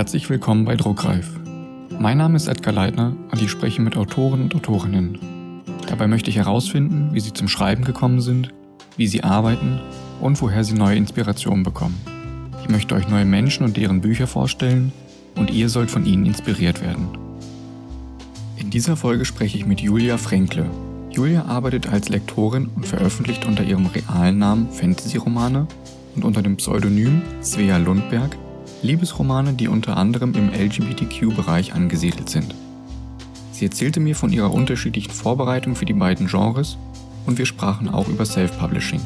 Herzlich willkommen bei Druckreif. Mein Name ist Edgar Leitner und ich spreche mit Autoren und Autorinnen. Dabei möchte ich herausfinden, wie sie zum Schreiben gekommen sind, wie sie arbeiten und woher sie neue Inspirationen bekommen. Ich möchte euch neue Menschen und deren Bücher vorstellen und ihr sollt von ihnen inspiriert werden. In dieser Folge spreche ich mit Julia Fränkle. Julia arbeitet als Lektorin und veröffentlicht unter ihrem realen Namen Fantasy-Romane und unter dem Pseudonym Svea Lundberg Liebesromane, die unter anderem im LGBTQ-Bereich angesiedelt sind. Sie erzählte mir von ihrer unterschiedlichen Vorbereitung für die beiden Genres und wir sprachen auch über Self-Publishing.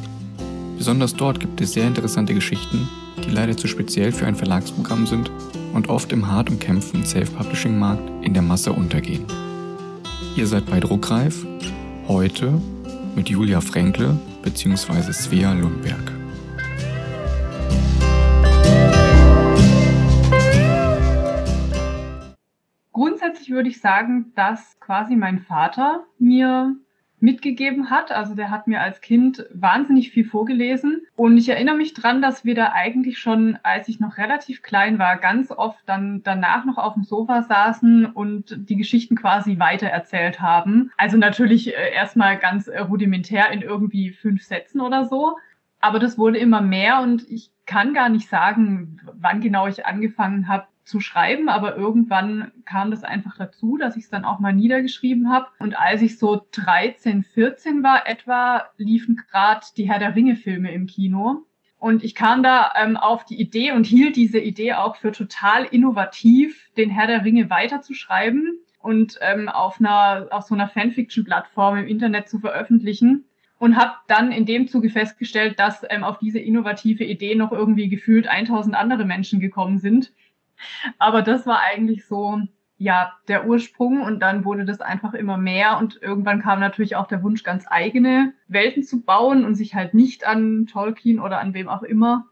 Besonders dort gibt es sehr interessante Geschichten, die leider zu speziell für ein Verlagsprogramm sind und oft im hart umkämpften Self-Publishing-Markt in der Masse untergehen. Ihr seid bei Druckreif, heute mit Julia Fränkle bzw. Svea Lundberg. Würde ich sagen, dass quasi mein Vater mir mitgegeben hat. Also der hat mir als Kind wahnsinnig viel vorgelesen. Und ich erinnere mich dran, dass wir da eigentlich schon, als ich noch relativ klein war, ganz oft dann danach noch auf dem Sofa saßen und die Geschichten quasi weitererzählt haben. Also natürlich äh, erstmal ganz äh, rudimentär in irgendwie fünf Sätzen oder so. Aber das wurde immer mehr und ich kann gar nicht sagen, wann genau ich angefangen habe, zu schreiben, aber irgendwann kam das einfach dazu, dass ich es dann auch mal niedergeschrieben habe. Und als ich so 13, 14 war etwa, liefen gerade die Herr der Ringe-Filme im Kino. Und ich kam da ähm, auf die Idee und hielt diese Idee auch für total innovativ, den Herr der Ringe weiterzuschreiben und ähm, auf einer auf so einer Fanfiction-Plattform im Internet zu veröffentlichen und habe dann in dem Zuge festgestellt, dass ähm, auf diese innovative Idee noch irgendwie gefühlt 1000 andere Menschen gekommen sind aber das war eigentlich so, ja, der Ursprung und dann wurde das einfach immer mehr und irgendwann kam natürlich auch der Wunsch, ganz eigene Welten zu bauen und sich halt nicht an Tolkien oder an wem auch immer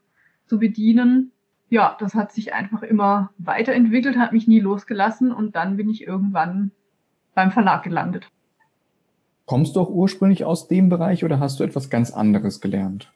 zu bedienen. Ja, das hat sich einfach immer weiterentwickelt, hat mich nie losgelassen und dann bin ich irgendwann beim Verlag gelandet. Kommst du auch ursprünglich aus dem Bereich oder hast du etwas ganz anderes gelernt?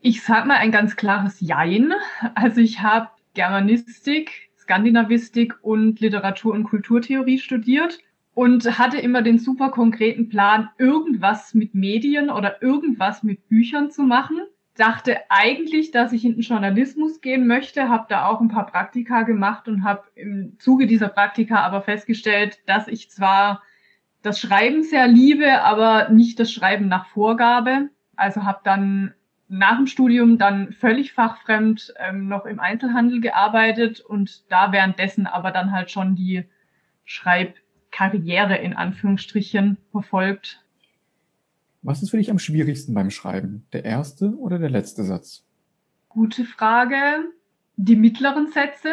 Ich sag mal ein ganz klares Jein. Also ich habe Germanistik, Skandinavistik und Literatur- und Kulturtheorie studiert und hatte immer den super konkreten Plan, irgendwas mit Medien oder irgendwas mit Büchern zu machen. Dachte eigentlich, dass ich in den Journalismus gehen möchte, habe da auch ein paar Praktika gemacht und habe im Zuge dieser Praktika aber festgestellt, dass ich zwar das Schreiben sehr liebe, aber nicht das Schreiben nach Vorgabe. Also habe dann nach dem Studium dann völlig fachfremd ähm, noch im Einzelhandel gearbeitet und da währenddessen aber dann halt schon die Schreibkarriere in Anführungsstrichen verfolgt. Was ist für dich am schwierigsten beim Schreiben? Der erste oder der letzte Satz? Gute Frage. Die mittleren Sätze,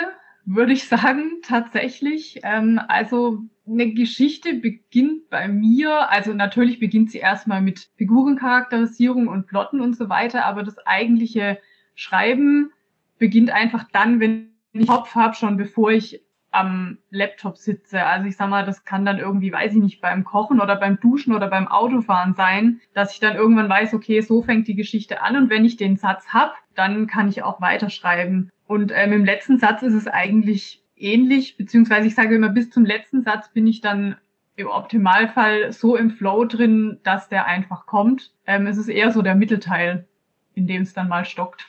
würde ich sagen, tatsächlich. Ähm, also eine Geschichte beginnt bei mir, also natürlich beginnt sie erstmal mit Figurencharakterisierung und Plotten und so weiter, aber das eigentliche Schreiben beginnt einfach dann, wenn ich Kopf habe, schon bevor ich am Laptop sitze. Also ich sag mal, das kann dann irgendwie, weiß ich nicht, beim Kochen oder beim Duschen oder beim Autofahren sein, dass ich dann irgendwann weiß, okay, so fängt die Geschichte an und wenn ich den Satz hab, dann kann ich auch weiterschreiben. Und ähm, im letzten Satz ist es eigentlich ähnlich, beziehungsweise ich sage immer, bis zum letzten Satz bin ich dann im Optimalfall so im Flow drin, dass der einfach kommt. Ähm, es ist eher so der Mittelteil, in dem es dann mal stockt.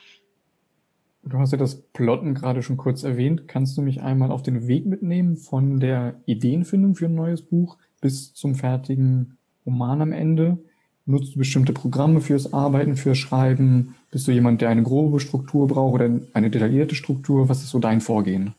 Du hast ja das Plotten gerade schon kurz erwähnt. Kannst du mich einmal auf den Weg mitnehmen von der Ideenfindung für ein neues Buch bis zum fertigen Roman am Ende? Nutzt du bestimmte Programme fürs Arbeiten, fürs Schreiben? Bist du jemand, der eine grobe Struktur braucht oder eine detaillierte Struktur? Was ist so dein Vorgehen?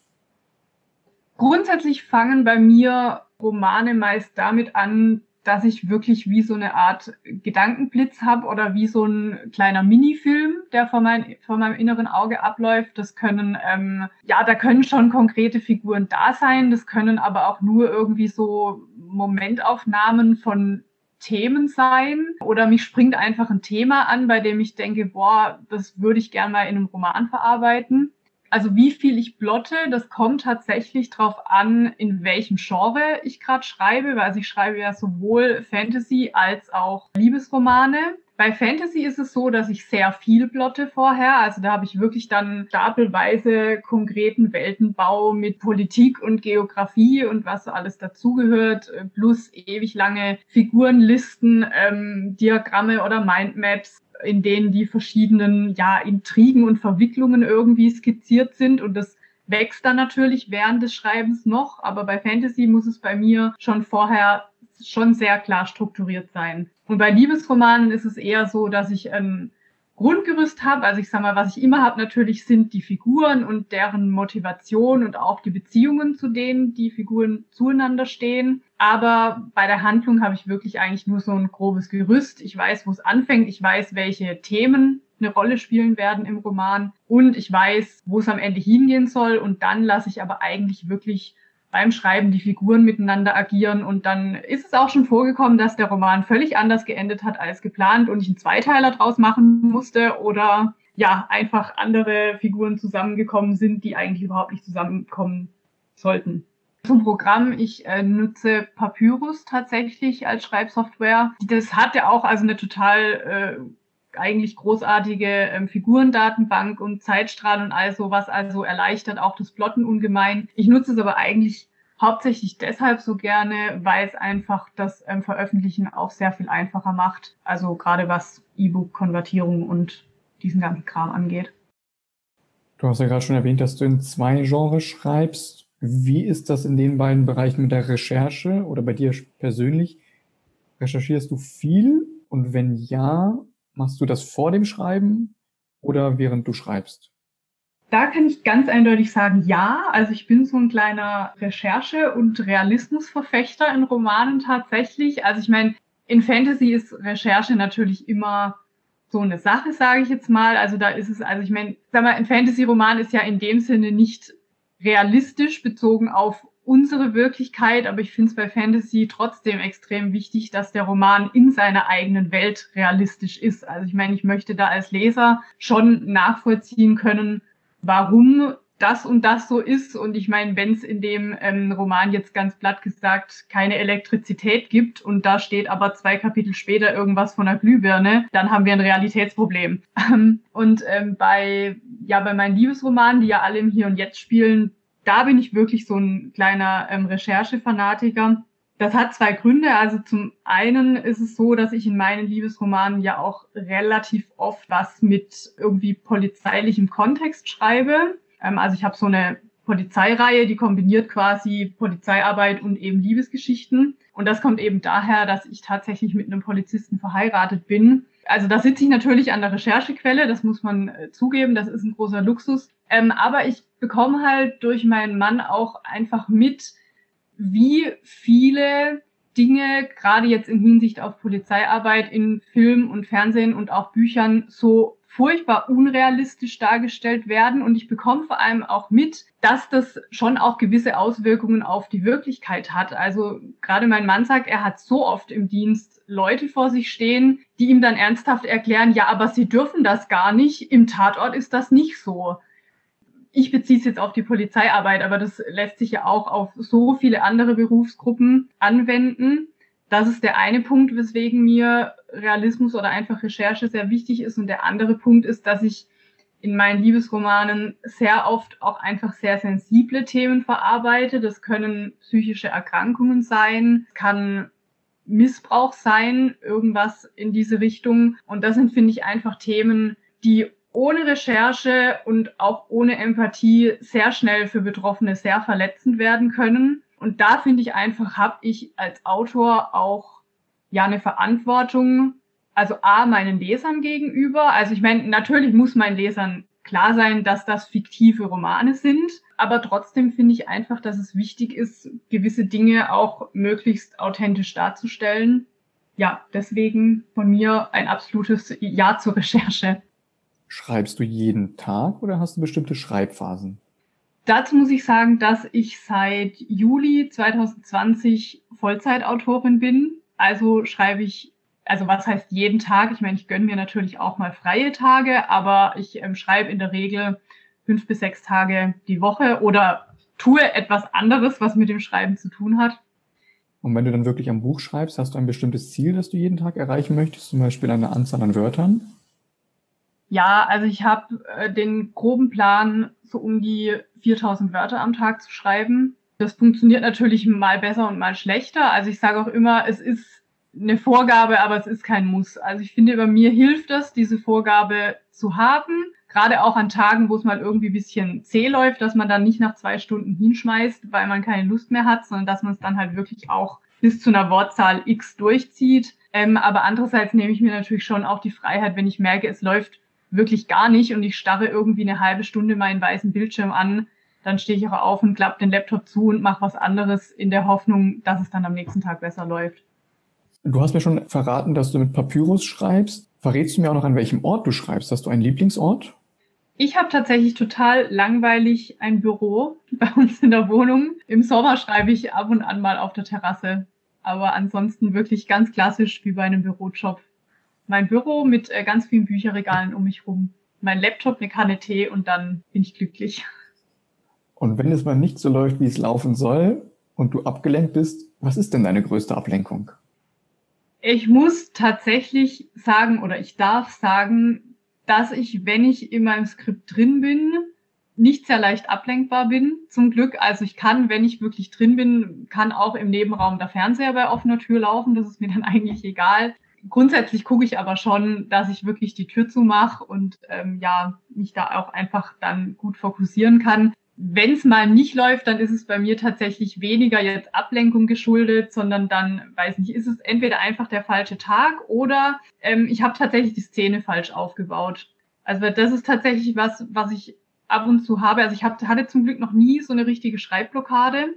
Grundsätzlich fangen bei mir Romane meist damit an, dass ich wirklich wie so eine Art Gedankenblitz habe oder wie so ein kleiner Minifilm, der vor, mein, vor meinem inneren Auge abläuft. Das können, ähm, ja, da können schon konkrete Figuren da sein. Das können aber auch nur irgendwie so Momentaufnahmen von Themen sein. Oder mich springt einfach ein Thema an, bei dem ich denke, boah, das würde ich gerne mal in einem Roman verarbeiten. Also wie viel ich plotte, das kommt tatsächlich drauf an, in welchem Genre ich gerade schreibe, weil ich schreibe ja sowohl Fantasy als auch Liebesromane. Bei Fantasy ist es so, dass ich sehr viel plotte vorher. Also da habe ich wirklich dann stapelweise konkreten Weltenbau mit Politik und Geografie und was so alles dazugehört, plus ewig lange Figurenlisten, ähm, Diagramme oder Mindmaps in denen die verschiedenen ja, Intrigen und Verwicklungen irgendwie skizziert sind und das wächst dann natürlich während des Schreibens noch, aber bei Fantasy muss es bei mir schon vorher schon sehr klar strukturiert sein. Und bei Liebesromanen ist es eher so, dass ich ein Grundgerüst habe. Also ich sag mal, was ich immer habe natürlich sind die Figuren und deren Motivation und auch die Beziehungen, zu denen die Figuren zueinander stehen. Aber bei der Handlung habe ich wirklich eigentlich nur so ein grobes Gerüst. Ich weiß, wo es anfängt. Ich weiß, welche Themen eine Rolle spielen werden im Roman. Und ich weiß, wo es am Ende hingehen soll. Und dann lasse ich aber eigentlich wirklich beim Schreiben die Figuren miteinander agieren. Und dann ist es auch schon vorgekommen, dass der Roman völlig anders geendet hat als geplant und ich einen Zweiteiler draus machen musste oder ja, einfach andere Figuren zusammengekommen sind, die eigentlich überhaupt nicht zusammenkommen sollten. Zum Programm, ich äh, nutze Papyrus tatsächlich als Schreibsoftware. Das hat ja auch also eine total äh, eigentlich großartige ähm, Figurendatenbank und Zeitstrahl und all sowas, also erleichtert auch das Plotten ungemein. Ich nutze es aber eigentlich hauptsächlich deshalb so gerne, weil es einfach das ähm, Veröffentlichen auch sehr viel einfacher macht. Also gerade was E-Book-Konvertierung und diesen ganzen Kram angeht. Du hast ja gerade schon erwähnt, dass du in zwei Genres schreibst. Wie ist das in den beiden Bereichen mit der Recherche oder bei dir persönlich? Recherchierst du viel? Und wenn ja, Machst du das vor dem Schreiben oder während du schreibst? Da kann ich ganz eindeutig sagen, ja. Also ich bin so ein kleiner Recherche- und Realismusverfechter in Romanen tatsächlich. Also ich meine, in Fantasy ist Recherche natürlich immer so eine Sache, sage ich jetzt mal. Also da ist es, also ich meine, sag mal, ein Fantasy-Roman ist ja in dem Sinne nicht realistisch bezogen auf unsere Wirklichkeit, aber ich finde es bei Fantasy trotzdem extrem wichtig, dass der Roman in seiner eigenen Welt realistisch ist. Also ich meine, ich möchte da als Leser schon nachvollziehen können, warum das und das so ist. Und ich meine, wenn es in dem ähm, Roman jetzt ganz platt gesagt keine Elektrizität gibt und da steht aber zwei Kapitel später irgendwas von einer Glühbirne, dann haben wir ein Realitätsproblem. und ähm, bei ja bei meinen Liebesromanen, die ja alle im Hier und Jetzt spielen, da bin ich wirklich so ein kleiner ähm, Recherchefanatiker. Das hat zwei Gründe. Also zum einen ist es so, dass ich in meinen Liebesromanen ja auch relativ oft was mit irgendwie polizeilichem Kontext schreibe. Ähm, also ich habe so eine Polizeireihe, die kombiniert quasi Polizeiarbeit und eben Liebesgeschichten. Und das kommt eben daher, dass ich tatsächlich mit einem Polizisten verheiratet bin. Also da sitze ich natürlich an der Recherchequelle, das muss man äh, zugeben, das ist ein großer Luxus. Ähm, aber ich bekomme halt durch meinen Mann auch einfach mit, wie viele Dinge, gerade jetzt in Hinsicht auf Polizeiarbeit in Film und Fernsehen und auch Büchern, so furchtbar unrealistisch dargestellt werden. Und ich bekomme vor allem auch mit, dass das schon auch gewisse Auswirkungen auf die Wirklichkeit hat. Also gerade mein Mann sagt, er hat so oft im Dienst Leute vor sich stehen, die ihm dann ernsthaft erklären, ja, aber sie dürfen das gar nicht. Im Tatort ist das nicht so ich beziehe es jetzt auf die Polizeiarbeit, aber das lässt sich ja auch auf so viele andere Berufsgruppen anwenden. Das ist der eine Punkt, weswegen mir Realismus oder einfach Recherche sehr wichtig ist. Und der andere Punkt ist, dass ich in meinen Liebesromanen sehr oft auch einfach sehr sensible Themen verarbeite. Das können psychische Erkrankungen sein, kann Missbrauch sein, irgendwas in diese Richtung. Und das sind, finde ich, einfach Themen, die ohne Recherche und auch ohne Empathie sehr schnell für Betroffene sehr verletzend werden können. Und da finde ich einfach, habe ich als Autor auch ja eine Verantwortung, also A, meinen Lesern gegenüber. Also ich meine, natürlich muss meinen Lesern klar sein, dass das fiktive Romane sind, aber trotzdem finde ich einfach, dass es wichtig ist, gewisse Dinge auch möglichst authentisch darzustellen. Ja, deswegen von mir ein absolutes Ja zur Recherche. Schreibst du jeden Tag oder hast du bestimmte Schreibphasen? Dazu muss ich sagen, dass ich seit Juli 2020 Vollzeitautorin bin. Also schreibe ich, also was heißt jeden Tag? Ich meine, ich gönne mir natürlich auch mal freie Tage, aber ich ähm, schreibe in der Regel fünf bis sechs Tage die Woche oder tue etwas anderes, was mit dem Schreiben zu tun hat. Und wenn du dann wirklich am Buch schreibst, hast du ein bestimmtes Ziel, das du jeden Tag erreichen möchtest, zum Beispiel eine Anzahl an Wörtern? Ja, also ich habe äh, den groben Plan, so um die 4000 Wörter am Tag zu schreiben. Das funktioniert natürlich mal besser und mal schlechter. Also ich sage auch immer, es ist eine Vorgabe, aber es ist kein Muss. Also ich finde, bei mir hilft es, diese Vorgabe zu haben. Gerade auch an Tagen, wo es mal irgendwie bisschen zäh läuft, dass man dann nicht nach zwei Stunden hinschmeißt, weil man keine Lust mehr hat, sondern dass man es dann halt wirklich auch bis zu einer Wortzahl X durchzieht. Ähm, aber andererseits nehme ich mir natürlich schon auch die Freiheit, wenn ich merke, es läuft wirklich gar nicht und ich starre irgendwie eine halbe Stunde meinen weißen Bildschirm an, dann stehe ich auch auf und klappe den Laptop zu und mache was anderes in der Hoffnung, dass es dann am nächsten Tag besser läuft. Du hast mir schon verraten, dass du mit Papyrus schreibst. Verrätst du mir auch noch, an welchem Ort du schreibst? Hast du einen Lieblingsort? Ich habe tatsächlich total langweilig ein Büro bei uns in der Wohnung. Im Sommer schreibe ich ab und an mal auf der Terrasse. Aber ansonsten wirklich ganz klassisch wie bei einem Bürojob mein Büro mit äh, ganz vielen Bücherregalen um mich rum, mein Laptop, eine Kanne Tee und dann bin ich glücklich. Und wenn es mal nicht so läuft, wie es laufen soll und du abgelenkt bist, was ist denn deine größte Ablenkung? Ich muss tatsächlich sagen oder ich darf sagen, dass ich, wenn ich in meinem Skript drin bin, nicht sehr leicht ablenkbar bin, zum Glück. Also ich kann, wenn ich wirklich drin bin, kann auch im Nebenraum der Fernseher bei offener Tür laufen. Das ist mir dann eigentlich egal grundsätzlich gucke ich aber schon, dass ich wirklich die Tür zumache und ähm, ja, mich da auch einfach dann gut fokussieren kann. Wenn es mal nicht läuft, dann ist es bei mir tatsächlich weniger jetzt Ablenkung geschuldet, sondern dann, weiß nicht, ist es entweder einfach der falsche Tag oder ähm, ich habe tatsächlich die Szene falsch aufgebaut. Also das ist tatsächlich was, was ich ab und zu habe. Also ich hab, hatte zum Glück noch nie so eine richtige Schreibblockade.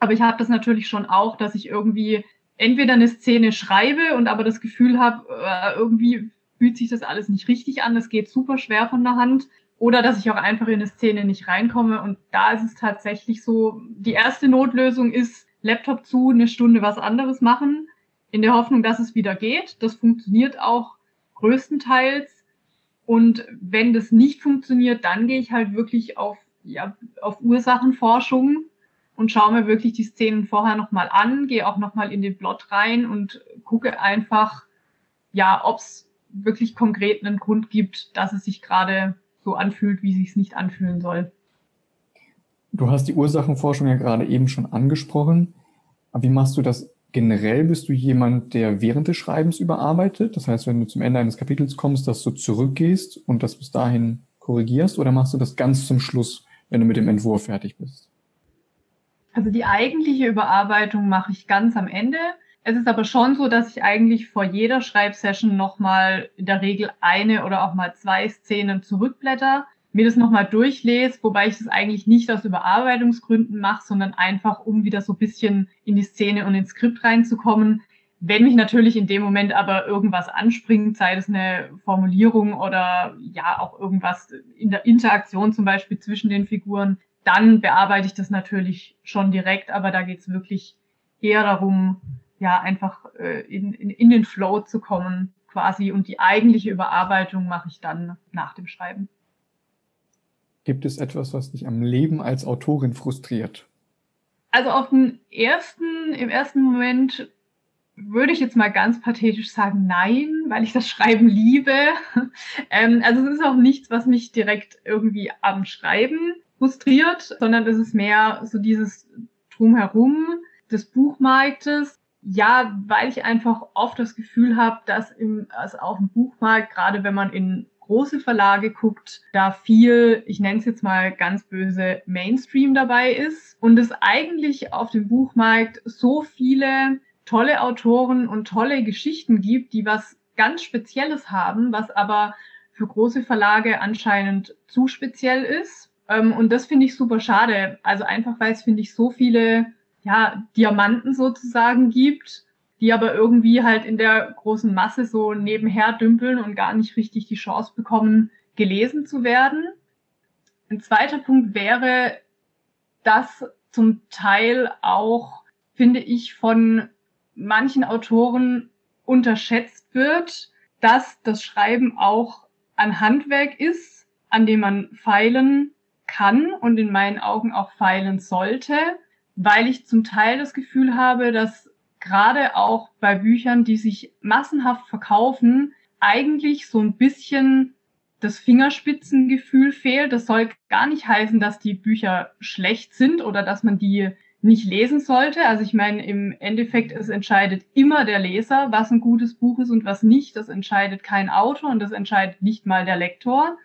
Aber ich habe das natürlich schon auch, dass ich irgendwie entweder eine Szene schreibe und aber das Gefühl habe, äh, irgendwie fühlt sich das alles nicht richtig an, das geht super schwer von der Hand. Oder dass ich auch einfach in eine Szene nicht reinkomme. Und da ist es tatsächlich so, die erste Notlösung ist Laptop zu, eine Stunde was anderes machen, in der Hoffnung, dass es wieder geht. Das funktioniert auch größtenteils. Und wenn das nicht funktioniert, dann gehe ich halt wirklich auf, ja, auf Ursachenforschung und schaue mir wirklich die Szenen vorher nochmal an, gehe auch nochmal in den Plot rein und gucke einfach, ja, ob es wirklich konkret einen Grund gibt, dass es sich gerade so anfühlt, wie sich es nicht anfühlen soll. Du hast die Ursachenforschung ja gerade eben schon angesprochen. Aber wie machst du das generell? Bist du jemand, der während des Schreibens überarbeitet? Das heißt, wenn du zum Ende eines Kapitels kommst, dass du zurückgehst und das bis dahin korrigierst? Oder machst du das ganz zum Schluss, wenn du mit dem Entwurf fertig bist? Also die eigentliche Überarbeitung mache ich ganz am Ende. Es ist aber schon so, dass ich eigentlich vor jeder Schreibsession nochmal in der Regel eine oder auch mal zwei Szenen zurückblätter, mir das nochmal durchlese, wobei ich das eigentlich nicht aus Überarbeitungsgründen mache, sondern einfach, um wieder so ein bisschen in die Szene und ins Skript reinzukommen. Wenn mich natürlich in dem Moment aber irgendwas anspringt, sei es eine Formulierung oder ja auch irgendwas in der Interaktion zum Beispiel zwischen den Figuren, dann bearbeite ich das natürlich schon direkt, aber da geht es wirklich eher darum, ja, einfach äh, in, in, in den Flow zu kommen quasi und die eigentliche Überarbeitung mache ich dann nach dem Schreiben. Gibt es etwas, was dich am Leben als Autorin frustriert? Also auf den ersten, im ersten Moment würde ich jetzt mal ganz pathetisch sagen, nein, weil ich das Schreiben liebe. ähm, also es ist auch nichts, was mich direkt irgendwie am Schreiben frustriert, sondern es ist mehr so dieses Drumherum des Buchmarktes. Ja, weil ich einfach oft das Gefühl habe, dass im, also auf dem Buchmarkt, gerade wenn man in große Verlage guckt, da viel, ich nenne es jetzt mal ganz böse, Mainstream dabei ist und es eigentlich auf dem Buchmarkt so viele tolle Autoren und tolle Geschichten gibt, die was ganz Spezielles haben, was aber für große Verlage anscheinend zu speziell ist ähm, und das finde ich super schade. Also einfach, weil es, finde ich, so viele ja, Diamanten sozusagen gibt, die aber irgendwie halt in der großen Masse so nebenher dümpeln und gar nicht richtig die Chance bekommen, gelesen zu werden. Ein zweiter Punkt wäre, dass zum Teil auch, finde ich, von manchen Autoren unterschätzt wird, dass das Schreiben auch ein Handwerk ist, an dem man feilen kann und in meinen Augen auch feilen sollte, weil ich zum Teil das Gefühl habe, dass gerade auch bei Büchern, die sich massenhaft verkaufen, eigentlich so ein bisschen das Fingerspitzengefühl fehlt. Das soll gar nicht heißen, dass die Bücher schlecht sind oder dass man die nicht lesen sollte. Also ich meine, im Endeffekt, es entscheidet immer der Leser, was ein gutes Buch ist und was nicht. Das entscheidet kein Autor und das entscheidet nicht mal der Lektor.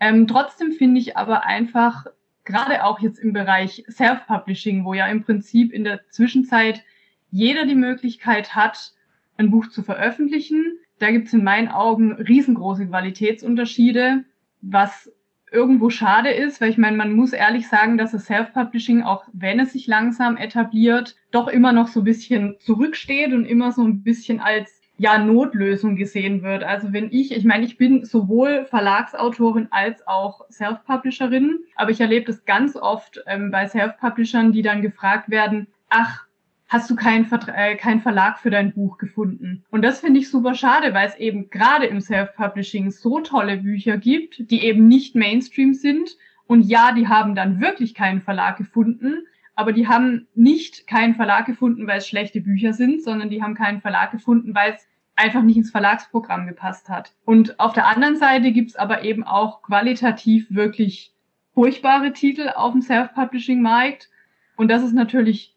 Ähm, trotzdem finde ich aber einfach, gerade auch jetzt im Bereich Self-Publishing, wo ja im Prinzip in der Zwischenzeit jeder die Möglichkeit hat, ein Buch zu veröffentlichen. Da gibt es in meinen Augen riesengroße Qualitätsunterschiede, was irgendwo schade ist, weil ich meine, man muss ehrlich sagen, dass das Self-Publishing, auch wenn es sich langsam etabliert, doch immer noch so ein bisschen zurücksteht und immer so ein bisschen als ja Notlösung gesehen wird. Also wenn ich, ich meine, ich bin sowohl Verlagsautorin als auch Self-Publisherin, aber ich erlebe das ganz oft ähm, bei Self-Publishern, die dann gefragt werden, ach, hast du keinen äh, kein Verlag für dein Buch gefunden. Und das finde ich super schade, weil es eben gerade im Self-Publishing so tolle Bücher gibt, die eben nicht Mainstream sind. Und ja, die haben dann wirklich keinen Verlag gefunden, aber die haben nicht keinen Verlag gefunden, weil es schlechte Bücher sind, sondern die haben keinen Verlag gefunden, weil es einfach nicht ins Verlagsprogramm gepasst hat. Und auf der anderen Seite gibt's aber eben auch qualitativ wirklich furchtbare Titel auf dem Self-Publishing-Markt. Und das ist natürlich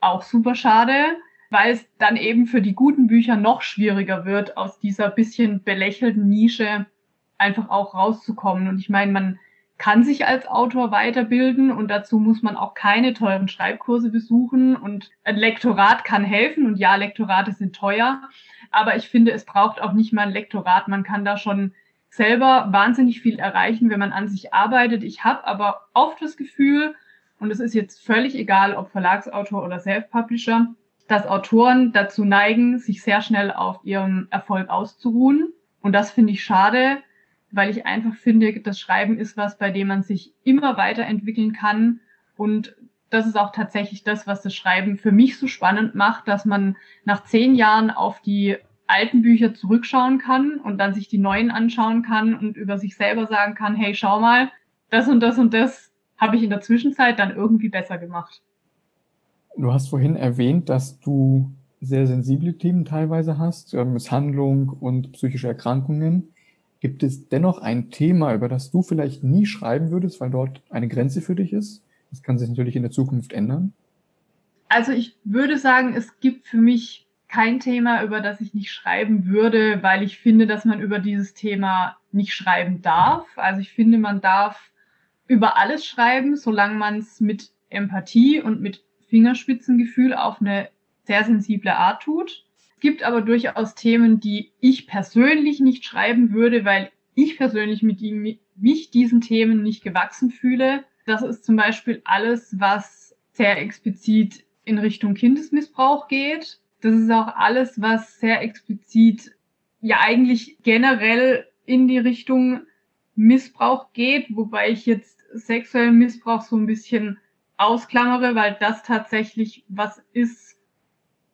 auch super schade, weil es dann eben für die guten Bücher noch schwieriger wird, aus dieser bisschen belächelten Nische einfach auch rauszukommen. Und ich meine, man kann sich als Autor weiterbilden und dazu muss man auch keine teuren Schreibkurse besuchen und ein Lektorat kann helfen und ja, Lektorate sind teuer, aber ich finde, es braucht auch nicht mal ein Lektorat. Man kann da schon selber wahnsinnig viel erreichen, wenn man an sich arbeitet. Ich habe aber oft das Gefühl, und es ist jetzt völlig egal, ob Verlagsautor oder Self-Publisher, dass Autoren dazu neigen, sich sehr schnell auf ihrem Erfolg auszuruhen. Und das finde ich schade, weil ich einfach finde, das Schreiben ist was, bei dem man sich immer weiterentwickeln kann. Und das ist auch tatsächlich das, was das Schreiben für mich so spannend macht, dass man nach zehn Jahren auf die alten Bücher zurückschauen kann und dann sich die neuen anschauen kann und über sich selber sagen kann, hey, schau mal, das und das und das habe ich in der Zwischenzeit dann irgendwie besser gemacht. Du hast vorhin erwähnt, dass du sehr sensible Themen teilweise hast, äh, Misshandlung und psychische Erkrankungen. Gibt es dennoch ein Thema, über das du vielleicht nie schreiben würdest, weil dort eine Grenze für dich ist? Das kann sich natürlich in der Zukunft ändern. Also ich würde sagen, es gibt für mich kein Thema, über das ich nicht schreiben würde, weil ich finde, dass man über dieses Thema nicht schreiben darf. Also ich finde, man darf über alles schreiben, solange man es mit Empathie und mit Fingerspitzengefühl auf eine sehr sensible Art tut. Es gibt aber durchaus Themen, die ich persönlich nicht schreiben würde, weil ich persönlich mit ihm, mich diesen Themen nicht gewachsen fühle. Das ist zum Beispiel alles, was sehr explizit in Richtung Kindesmissbrauch geht. Das ist auch alles, was sehr explizit ja eigentlich generell in die Richtung Missbrauch geht, wobei ich jetzt sexuellen Missbrauch so ein bisschen ausklammere, weil das tatsächlich was ist,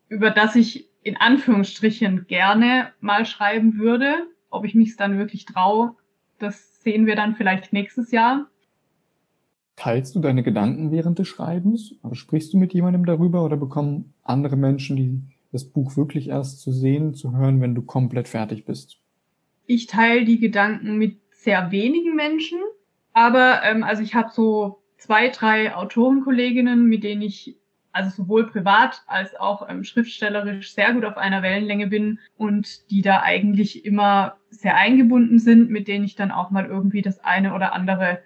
über das ich in Anführungsstrichen gerne mal schreiben würde. Ob ich mich dann wirklich traue, das sehen wir dann vielleicht nächstes Jahr. Teilst du deine Gedanken während des Schreibens? Also sprichst du mit jemandem darüber oder bekommen andere Menschen die, das Buch wirklich erst zu sehen, zu hören, wenn du komplett fertig bist? Ich teile die Gedanken mit sehr wenigen Menschen, aber ähm, also ich habe so zwei, drei Autorenkolleginnen, mit denen ich also sowohl privat als auch ähm, schriftstellerisch sehr gut auf einer Wellenlänge bin und die da eigentlich immer sehr eingebunden sind, mit denen ich dann auch mal irgendwie das eine oder andere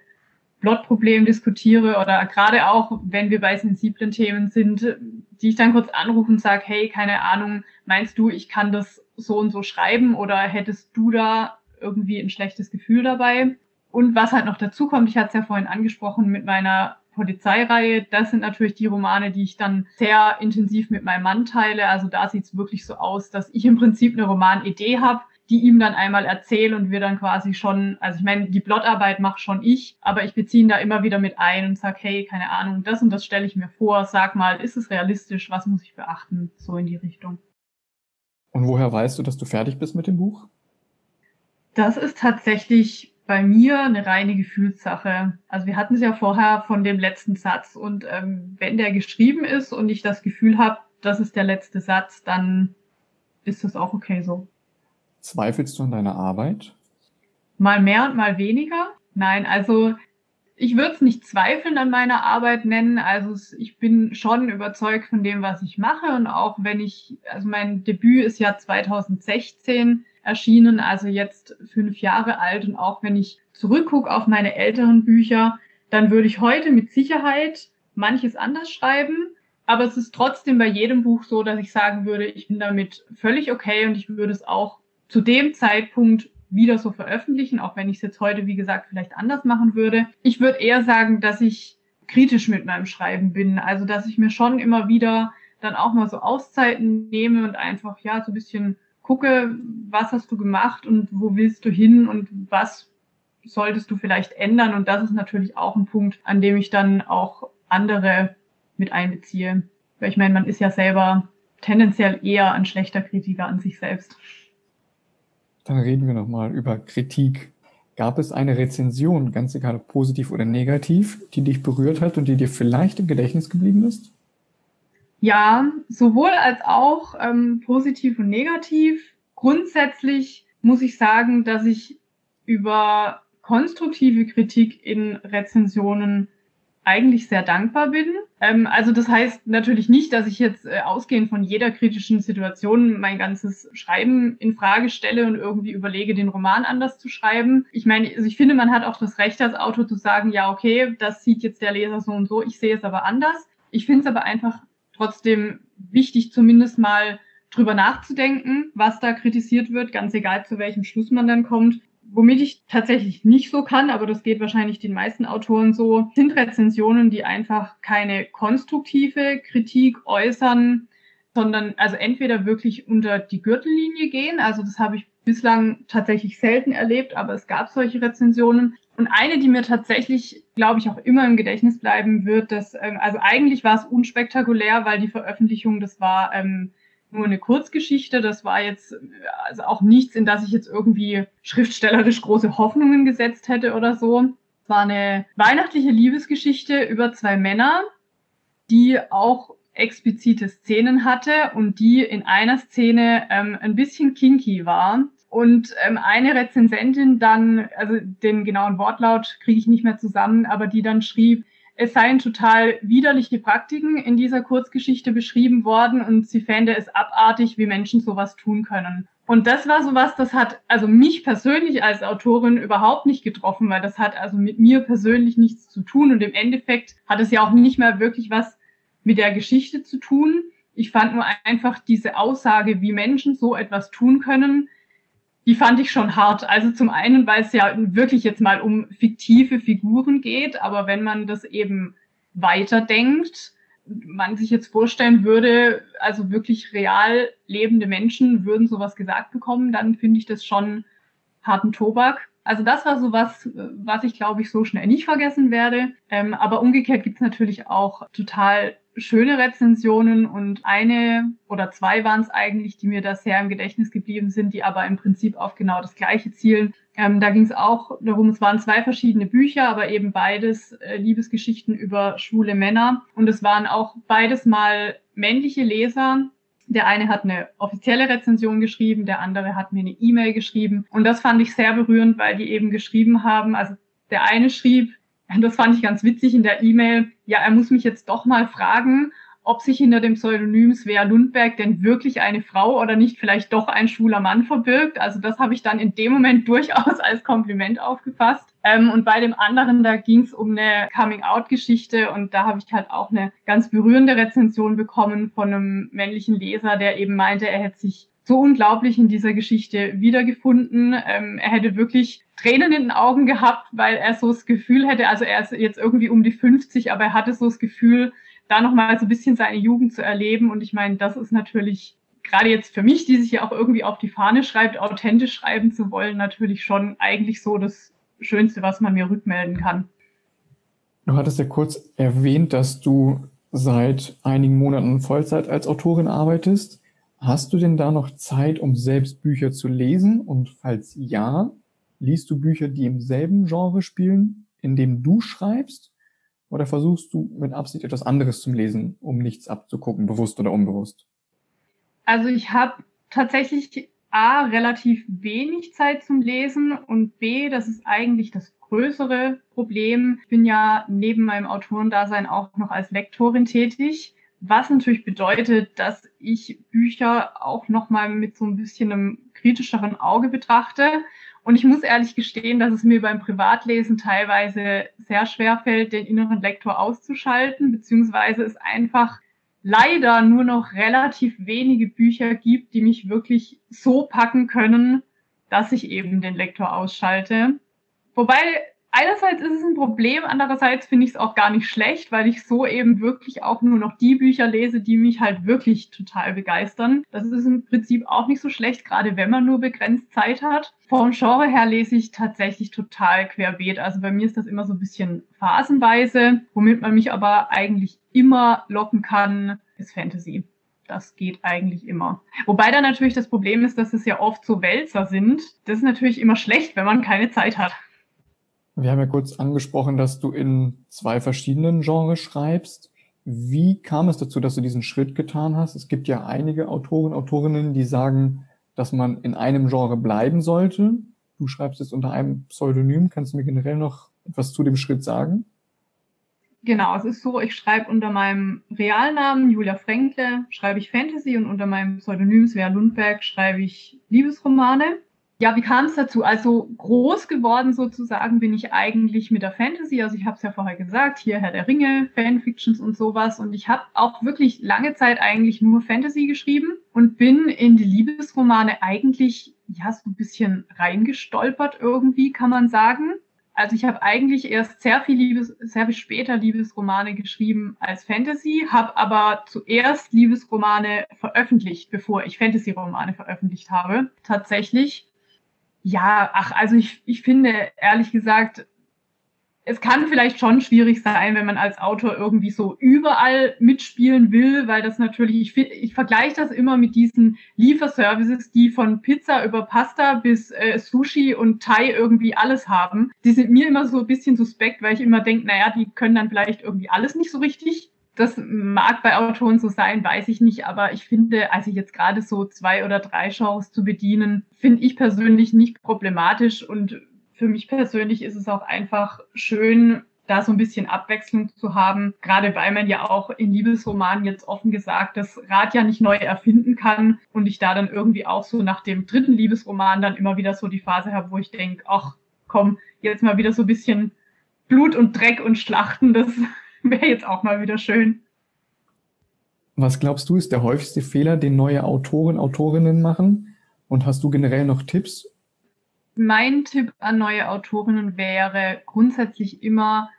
Plotproblem diskutiere oder gerade auch, wenn wir bei sensiblen Themen sind, die ich dann kurz anrufe und sage, hey, keine Ahnung, meinst du, ich kann das so und so schreiben oder hättest du da irgendwie ein schlechtes Gefühl dabei? Und was halt noch dazu kommt, ich hatte es ja vorhin angesprochen mit meiner Polizeireihe, das sind natürlich die Romane, die ich dann sehr intensiv mit meinem Mann teile. Also da sieht es wirklich so aus, dass ich im Prinzip eine Romanidee habe, die ihm dann einmal erzähle und wir dann quasi schon, also ich meine, die Plotarbeit mache schon ich, aber ich beziehe ihn da immer wieder mit ein und sage, hey, keine Ahnung, das und das stelle ich mir vor, sag mal, ist es realistisch, was muss ich beachten, so in die Richtung. Und woher weißt du, dass du fertig bist mit dem Buch? Das ist tatsächlich bei mir eine reine Gefühlssache. Also wir hatten es ja vorher von dem letzten Satz und ähm, wenn der geschrieben ist und ich das Gefühl habe, das ist der letzte Satz, dann ist das auch okay so. Zweifelst du an deiner Arbeit? Mal mehr und mal weniger. Nein, also ich würde es nicht zweifeln an meiner Arbeit nennen. Also ich bin schon überzeugt von dem, was ich mache. Und auch wenn ich, also mein Debüt ist ja 2016 erschienen, also jetzt fünf Jahre alt. Und auch wenn ich zurückgucke auf meine älteren Bücher, dann würde ich heute mit Sicherheit manches anders schreiben. Aber es ist trotzdem bei jedem Buch so, dass ich sagen würde, ich bin damit völlig okay und ich würde es auch zu dem Zeitpunkt wieder so veröffentlichen, auch wenn ich es jetzt heute, wie gesagt, vielleicht anders machen würde. Ich würde eher sagen, dass ich kritisch mit meinem Schreiben bin. Also, dass ich mir schon immer wieder dann auch mal so Auszeiten nehme und einfach, ja, so ein bisschen gucke, was hast du gemacht und wo willst du hin und was solltest du vielleicht ändern. Und das ist natürlich auch ein Punkt, an dem ich dann auch andere mit einbeziehe. Weil ich meine, man ist ja selber tendenziell eher ein schlechter Kritiker an sich selbst. Dann reden wir nochmal über Kritik. Gab es eine Rezension, ganz egal ob positiv oder negativ, die dich berührt hat und die dir vielleicht im Gedächtnis geblieben ist? Ja, sowohl als auch ähm, positiv und negativ. Grundsätzlich muss ich sagen, dass ich über konstruktive Kritik in Rezensionen eigentlich sehr dankbar bin. Ähm, also das heißt natürlich nicht, dass ich jetzt äh, ausgehend von jeder kritischen Situation mein ganzes Schreiben in Frage stelle und irgendwie überlege, den Roman anders zu schreiben. Ich meine, also ich finde, man hat auch das Recht als Autor zu sagen, ja, okay, das sieht jetzt der Leser so und so, ich sehe es aber anders. Ich finde es aber einfach trotzdem wichtig, zumindest mal drüber nachzudenken, was da kritisiert wird, ganz egal zu welchem Schluss man dann kommt Womit ich tatsächlich nicht so kann, aber das geht wahrscheinlich den meisten Autoren so, sind Rezensionen, die einfach keine konstruktive Kritik äußern, sondern also entweder wirklich unter die Gürtellinie gehen. Also das habe ich bislang tatsächlich selten erlebt, aber es gab solche Rezensionen. Und eine, die mir tatsächlich, glaube ich, auch immer im Gedächtnis bleiben wird, dass, ähm, also eigentlich war es unspektakulär, weil die Veröffentlichung, das war ähm, nur eine Kurzgeschichte. Das war jetzt also auch nichts, in das ich jetzt irgendwie schriftstellerisch große Hoffnungen gesetzt hätte oder so. Es war eine weihnachtliche Liebesgeschichte über zwei Männer, die auch explizite Szenen hatte und die in einer Szene ähm, ein bisschen kinky war. Und ähm, eine Rezensentin dann, also den genauen Wortlaut kriege ich nicht mehr zusammen, aber die dann schrieb, es seien total widerliche Praktiken in dieser Kurzgeschichte beschrieben worden und sie fände es abartig, wie Menschen sowas tun können. Und das war sowas, das hat also mich persönlich als Autorin überhaupt nicht getroffen, weil das hat also mit mir persönlich nichts zu tun und im Endeffekt hat es ja auch nicht mehr wirklich was mit der Geschichte zu tun. Ich fand nur einfach diese Aussage, wie Menschen so etwas tun können, die fand ich schon hart. Also zum einen, weil es ja wirklich jetzt mal um fiktive Figuren geht, aber wenn man das eben weiterdenkt, man sich jetzt vorstellen würde, also wirklich real lebende Menschen würden sowas gesagt bekommen, dann finde ich das schon harten Tobak. Also das war so was, ich glaube ich so schnell nicht vergessen werde. Ähm, aber umgekehrt gibt's natürlich auch total schöne Rezensionen und eine oder zwei waren es eigentlich, die mir da sehr im Gedächtnis geblieben sind, die aber im Prinzip auf genau das gleiche zielen. Ähm, da ging es auch darum, es waren zwei verschiedene Bücher, aber eben beides äh, Liebesgeschichten über schwule Männer. Und es waren auch beides mal männliche Leser. Der eine hat eine offizielle Rezension geschrieben, der andere hat mir eine E-Mail geschrieben. Und das fand ich sehr berührend, weil die eben geschrieben haben, also der eine schrieb, das fand ich ganz witzig in der E-Mail. Ja, er muss mich jetzt doch mal fragen, ob sich hinter dem Pseudonym Svea Lundberg denn wirklich eine Frau oder nicht vielleicht doch ein schwuler Mann verbirgt. Also das habe ich dann in dem Moment durchaus als Kompliment aufgefasst. Ähm, und bei dem anderen, da ging es um eine Coming-out-Geschichte und da habe ich halt auch eine ganz berührende Rezension bekommen von einem männlichen Leser, der eben meinte, er hätte sich so unglaublich in dieser Geschichte wiedergefunden. Ähm, er hätte wirklich Tränen in den Augen gehabt, weil er so das Gefühl hätte, also er ist jetzt irgendwie um die 50, aber er hatte so das Gefühl, da nochmal so ein bisschen seine Jugend zu erleben. Und ich meine, das ist natürlich gerade jetzt für mich, die sich ja auch irgendwie auf die Fahne schreibt, authentisch schreiben zu wollen, natürlich schon eigentlich so das Schönste, was man mir rückmelden kann. Du hattest ja kurz erwähnt, dass du seit einigen Monaten Vollzeit als Autorin arbeitest. Hast du denn da noch Zeit, um selbst Bücher zu lesen? Und falls ja, liest du Bücher, die im selben Genre spielen, in dem du schreibst? Oder versuchst du mit Absicht etwas anderes zum Lesen, um nichts abzugucken, bewusst oder unbewusst? Also ich habe tatsächlich A, relativ wenig Zeit zum Lesen und B, das ist eigentlich das größere Problem. Ich bin ja neben meinem Autorendasein auch noch als Lektorin tätig, was natürlich bedeutet, dass ich Bücher auch nochmal mit so ein bisschen einem kritischeren Auge betrachte. Und ich muss ehrlich gestehen, dass es mir beim Privatlesen teilweise sehr schwer fällt, den inneren Lektor auszuschalten, beziehungsweise es einfach leider nur noch relativ wenige Bücher gibt, die mich wirklich so packen können, dass ich eben den Lektor ausschalte. Wobei einerseits ist es ein Problem, andererseits finde ich es auch gar nicht schlecht, weil ich so eben wirklich auch nur noch die Bücher lese, die mich halt wirklich total begeistern. Das ist im Prinzip auch nicht so schlecht, gerade wenn man nur begrenzt Zeit hat. Vom Genre her lese ich tatsächlich total querbeet. Also bei mir ist das immer so ein bisschen phasenweise, womit man mich aber eigentlich immer locken kann, ist Fantasy. Das geht eigentlich immer. Wobei da natürlich das Problem ist, dass es ja oft so Wälzer sind. Das ist natürlich immer schlecht, wenn man keine Zeit hat. Wir haben ja kurz angesprochen, dass du in zwei verschiedenen Genres schreibst. Wie kam es dazu, dass du diesen Schritt getan hast? Es gibt ja einige Autoren, Autorinnen, die sagen, dass man in einem Genre bleiben sollte. Du schreibst jetzt unter einem Pseudonym. Kannst du mir generell noch etwas zu dem Schritt sagen? Genau, es ist so, ich schreibe unter meinem Realnamen Julia Fränkle, schreibe ich Fantasy und unter meinem Pseudonym Svea Lundberg schreibe ich Liebesromane. Ja, wie kam es dazu? Also groß geworden sozusagen bin ich eigentlich mit der Fantasy. Also ich habe es ja vorher gesagt, hier Herr der Ringe, Fanfictions und sowas. Und ich habe auch wirklich lange Zeit eigentlich nur Fantasy geschrieben und bin in die Liebesromane eigentlich ja so ein bisschen reingestolpert irgendwie, kann man sagen. Also ich habe eigentlich erst sehr viel Liebes, sehr viel später Liebesromane geschrieben als Fantasy, habe aber zuerst Liebesromane veröffentlicht, bevor ich Fantasy-Romane veröffentlicht habe. Tatsächlich. Ja, ach, also ich, ich finde ehrlich gesagt, es kann vielleicht schon schwierig sein, wenn man als Autor irgendwie so überall mitspielen will, weil das natürlich, ich, ich vergleiche das immer mit diesen Lieferservices, die von Pizza über Pasta bis äh, Sushi und Thai irgendwie alles haben. Die sind mir immer so ein bisschen suspekt, weil ich immer denke, naja, die können dann vielleicht irgendwie alles nicht so richtig. Das mag bei Autoren so sein, weiß ich nicht, aber ich finde, also jetzt gerade so zwei oder drei Genres zu bedienen, finde ich persönlich nicht problematisch. Und für mich persönlich ist es auch einfach schön, da so ein bisschen Abwechslung zu haben, gerade weil man ja auch in Liebesromanen jetzt offen gesagt das Rad ja nicht neu erfinden kann und ich da dann irgendwie auch so nach dem dritten Liebesroman dann immer wieder so die Phase habe, wo ich denke, ach komm, jetzt mal wieder so ein bisschen Blut und Dreck und Schlachten, das wäre jetzt auch mal wieder schön. Was glaubst du, ist der häufigste Fehler, den neue Autoren, Autorinnen machen? Und hast du generell noch Tipps? Mein Tipp an neue Autorinnen wäre grundsätzlich immer,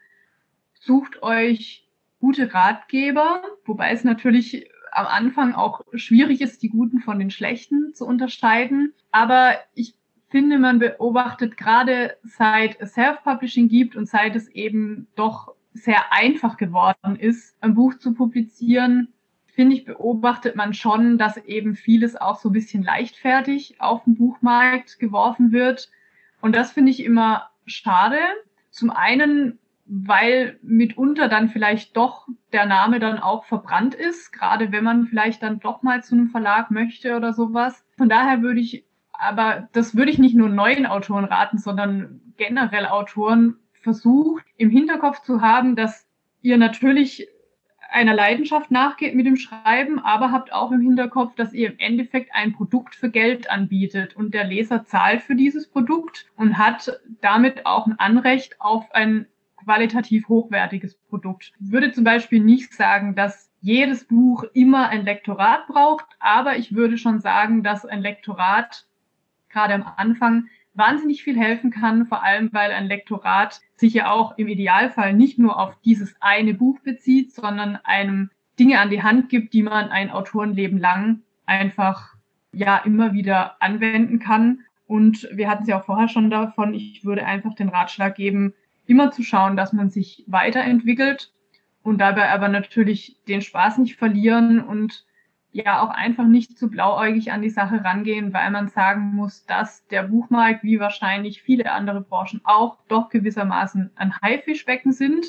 sucht euch gute Ratgeber, wobei es natürlich am Anfang auch schwierig ist, die guten von den schlechten zu unterscheiden. Aber ich finde, man beobachtet gerade seit es Self-Publishing gibt und seit es eben doch sehr einfach geworden ist, ein Buch zu publizieren, finde ich, beobachtet man schon, dass eben vieles auch so ein bisschen leichtfertig auf den Buchmarkt geworfen wird. Und das finde ich immer schade. Zum einen, weil mitunter dann vielleicht doch der Name dann auch verbrannt ist, gerade wenn man vielleicht dann doch mal zu einem Verlag möchte oder sowas. Von daher würde ich, aber das würde ich nicht nur neuen Autoren raten, sondern generell Autoren versucht im Hinterkopf zu haben, dass ihr natürlich einer Leidenschaft nachgeht mit dem Schreiben, aber habt auch im Hinterkopf, dass ihr im Endeffekt ein Produkt für Geld anbietet und der Leser zahlt für dieses Produkt und hat damit auch ein Anrecht auf ein qualitativ hochwertiges Produkt. Ich würde zum Beispiel nicht sagen, dass jedes Buch immer ein Lektorat braucht, aber ich würde schon sagen, dass ein Lektorat gerade am Anfang wahnsinnig viel helfen kann, vor allem weil ein Lektorat sich ja auch im Idealfall nicht nur auf dieses eine Buch bezieht, sondern einem Dinge an die Hand gibt, die man ein Autorenleben lang einfach ja immer wieder anwenden kann. Und wir hatten es ja auch vorher schon davon, ich würde einfach den Ratschlag geben, immer zu schauen, dass man sich weiterentwickelt und dabei aber natürlich den Spaß nicht verlieren und ja auch einfach nicht zu blauäugig an die Sache rangehen, weil man sagen muss, dass der Buchmarkt, wie wahrscheinlich viele andere Branchen auch, doch gewissermaßen ein Haifischbecken sind.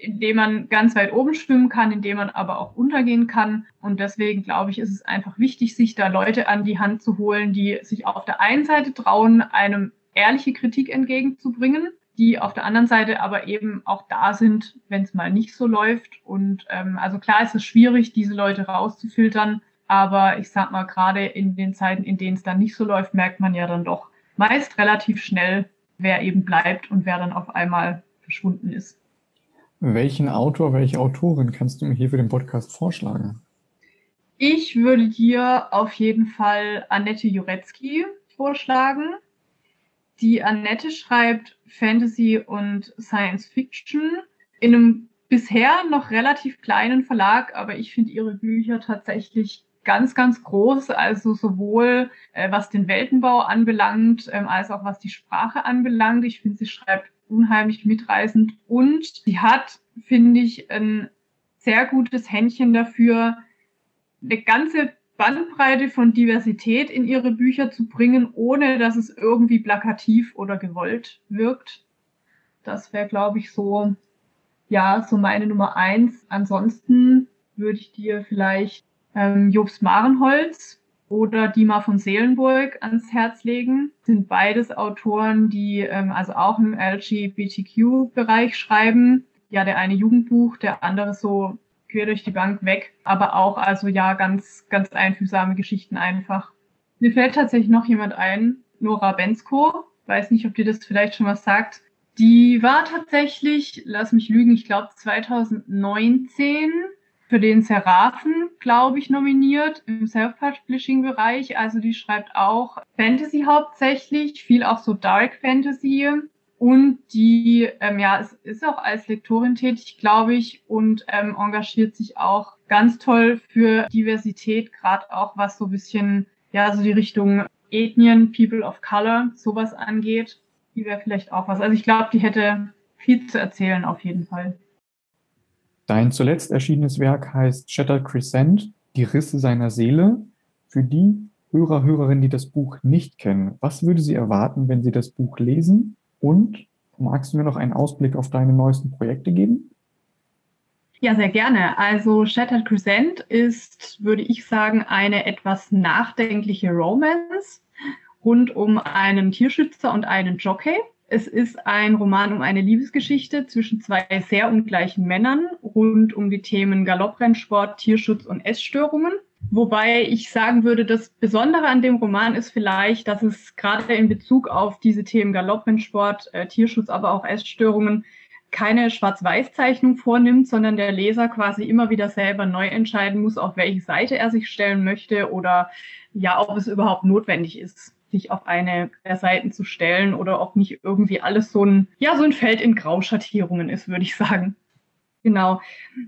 in dem man ganz weit oben schwimmen kann, in dem man aber auch untergehen kann. Und deswegen glaube ich, ist es einfach wichtig, sich da Leute an die Hand zu holen, die sich auf der einen Seite trauen, einem ehrliche Kritik entgegenzubringen, die auf der anderen Seite aber eben auch da sind, wenn es mal nicht so läuft. Und ähm, also klar ist es schwierig, diese Leute rauszufiltern, aber ich sag mal, gerade in den Zeiten, in denen es dann nicht so läuft, merkt man ja dann doch meist relativ schnell, wer eben bleibt und wer dann auf einmal verschwunden ist. Welchen Autor, welche Autorin kannst du mir hier für den Podcast vorschlagen? Ich würde dir auf jeden Fall Annette Jurecki vorschlagen. Die Annette schreibt Fantasy und Science Fiction in einem bisher noch relativ kleinen Verlag, aber ich finde ihre Bücher tatsächlich ganz, ganz groß, also sowohl äh, was den Weltenbau anbelangt, ähm, als auch was die Sprache anbelangt. Ich finde, sie schreibt unheimlich mitreißend und sie hat, finde ich, ein sehr gutes Händchen dafür, eine ganze Bandbreite von Diversität in ihre Bücher zu bringen, ohne dass es irgendwie plakativ oder gewollt wirkt. Das wäre, glaube ich, so, ja, so meine Nummer eins. Ansonsten würde ich dir vielleicht ähm, Jobs Marenholz oder Dima von Seelenburg ans Herz legen. Sind beides Autoren, die ähm, also auch im LGBTQ-Bereich schreiben. Ja, der eine Jugendbuch, der andere so quer durch die Bank weg, aber auch also ja ganz, ganz einfühlsame Geschichten einfach. Mir fällt tatsächlich noch jemand ein, Nora Bensko. Weiß nicht, ob dir das vielleicht schon was sagt. Die war tatsächlich, lass mich lügen, ich glaube 2019 für den Seraphen, glaube ich, nominiert im Self-Publishing-Bereich. Also die schreibt auch Fantasy hauptsächlich, viel auch so Dark Fantasy. Und die ähm, ja, es ist auch als Lektorin tätig, glaube ich, und ähm, engagiert sich auch ganz toll für Diversität, gerade auch was so bisschen, ja, so die Richtung Ethnien, People of Color, sowas angeht. Die wäre vielleicht auch was. Also ich glaube, die hätte viel zu erzählen auf jeden Fall. Dein zuletzt erschienenes Werk heißt Shattered Crescent, die Risse seiner Seele. Für die Hörer, Hörerinnen, die das Buch nicht kennen, was würde sie erwarten, wenn sie das Buch lesen? Und magst du mir noch einen Ausblick auf deine neuesten Projekte geben? Ja, sehr gerne. Also Shattered Crescent ist, würde ich sagen, eine etwas nachdenkliche Romance rund um einen Tierschützer und einen Jockey. Es ist ein Roman um eine Liebesgeschichte zwischen zwei sehr ungleichen Männern rund um die Themen Galopprennsport, Tierschutz und Essstörungen. Wobei ich sagen würde, das Besondere an dem Roman ist vielleicht, dass es gerade in Bezug auf diese Themen Galopprennsport, äh, Tierschutz, aber auch Essstörungen keine Schwarz-Weiß-Zeichnung vornimmt, sondern der Leser quasi immer wieder selber neu entscheiden muss, auf welche Seite er sich stellen möchte oder ja, ob es überhaupt notwendig ist sich auf eine der Seiten zu stellen oder ob nicht irgendwie alles so ein, ja, so ein Feld in Grauschattierungen ist, würde ich sagen. Genau.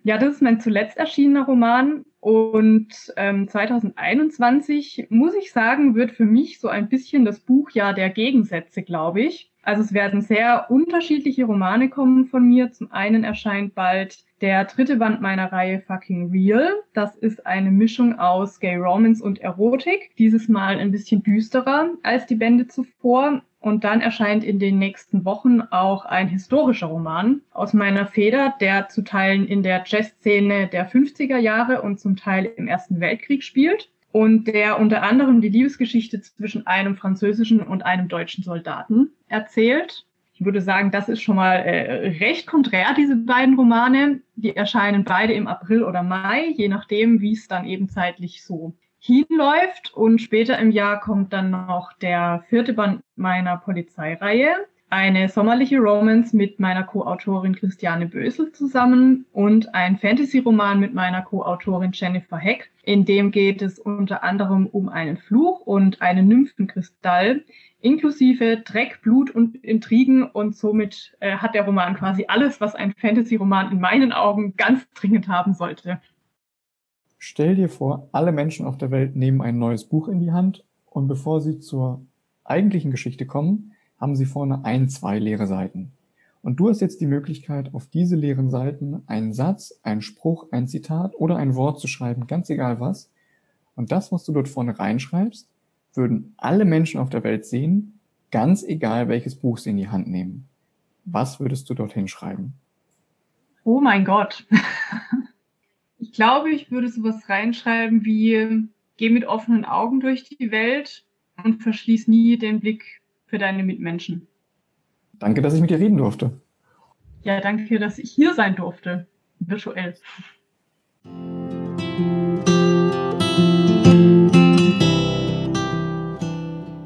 Ja, das ist mein zuletzt erschienener Roman. Und ähm, 2021, muss ich sagen, wird für mich so ein bisschen das Buchjahr der Gegensätze, glaube ich. Also es werden sehr unterschiedliche Romane kommen von mir. Zum einen erscheint bald der dritte Band meiner Reihe Fucking Real. Das ist eine Mischung aus Gay Romance und Erotik. Dieses Mal ein bisschen düsterer als die Bände zuvor. Und dann erscheint in den nächsten Wochen auch ein historischer Roman aus meiner Feder, der zu Teilen in der Jazzszene der 50er Jahre und zum Teil im Ersten Weltkrieg spielt und der unter anderem die Liebesgeschichte zwischen einem französischen und einem deutschen Soldaten erzählt. Ich würde sagen, das ist schon mal äh, recht konträr, diese beiden Romane. Die erscheinen beide im April oder Mai, je nachdem, wie es dann eben zeitlich so hinläuft. Und später im Jahr kommt dann noch der vierte Band meiner Polizeireihe eine sommerliche Romance mit meiner Co-Autorin Christiane Bösel zusammen und ein Fantasy-Roman mit meiner Co-Autorin Jennifer Heck. In dem geht es unter anderem um einen Fluch und einen Nymphenkristall, inklusive Dreck, Blut und Intrigen und somit äh, hat der Roman quasi alles, was ein Fantasy-Roman in meinen Augen ganz dringend haben sollte. Stell dir vor, alle Menschen auf der Welt nehmen ein neues Buch in die Hand und bevor sie zur eigentlichen Geschichte kommen, haben sie vorne ein, zwei leere Seiten. Und du hast jetzt die Möglichkeit, auf diese leeren Seiten einen Satz, einen Spruch, ein Zitat oder ein Wort zu schreiben, ganz egal was. Und das, was du dort vorne reinschreibst, würden alle Menschen auf der Welt sehen, ganz egal welches Buch sie in die Hand nehmen. Was würdest du dorthin schreiben? Oh mein Gott. Ich glaube, ich würde sowas reinschreiben wie, geh mit offenen Augen durch die Welt und verschließ nie den Blick für deine Mitmenschen. Danke, dass ich mit dir reden durfte. Ja, danke, dass ich hier sein durfte, virtuell.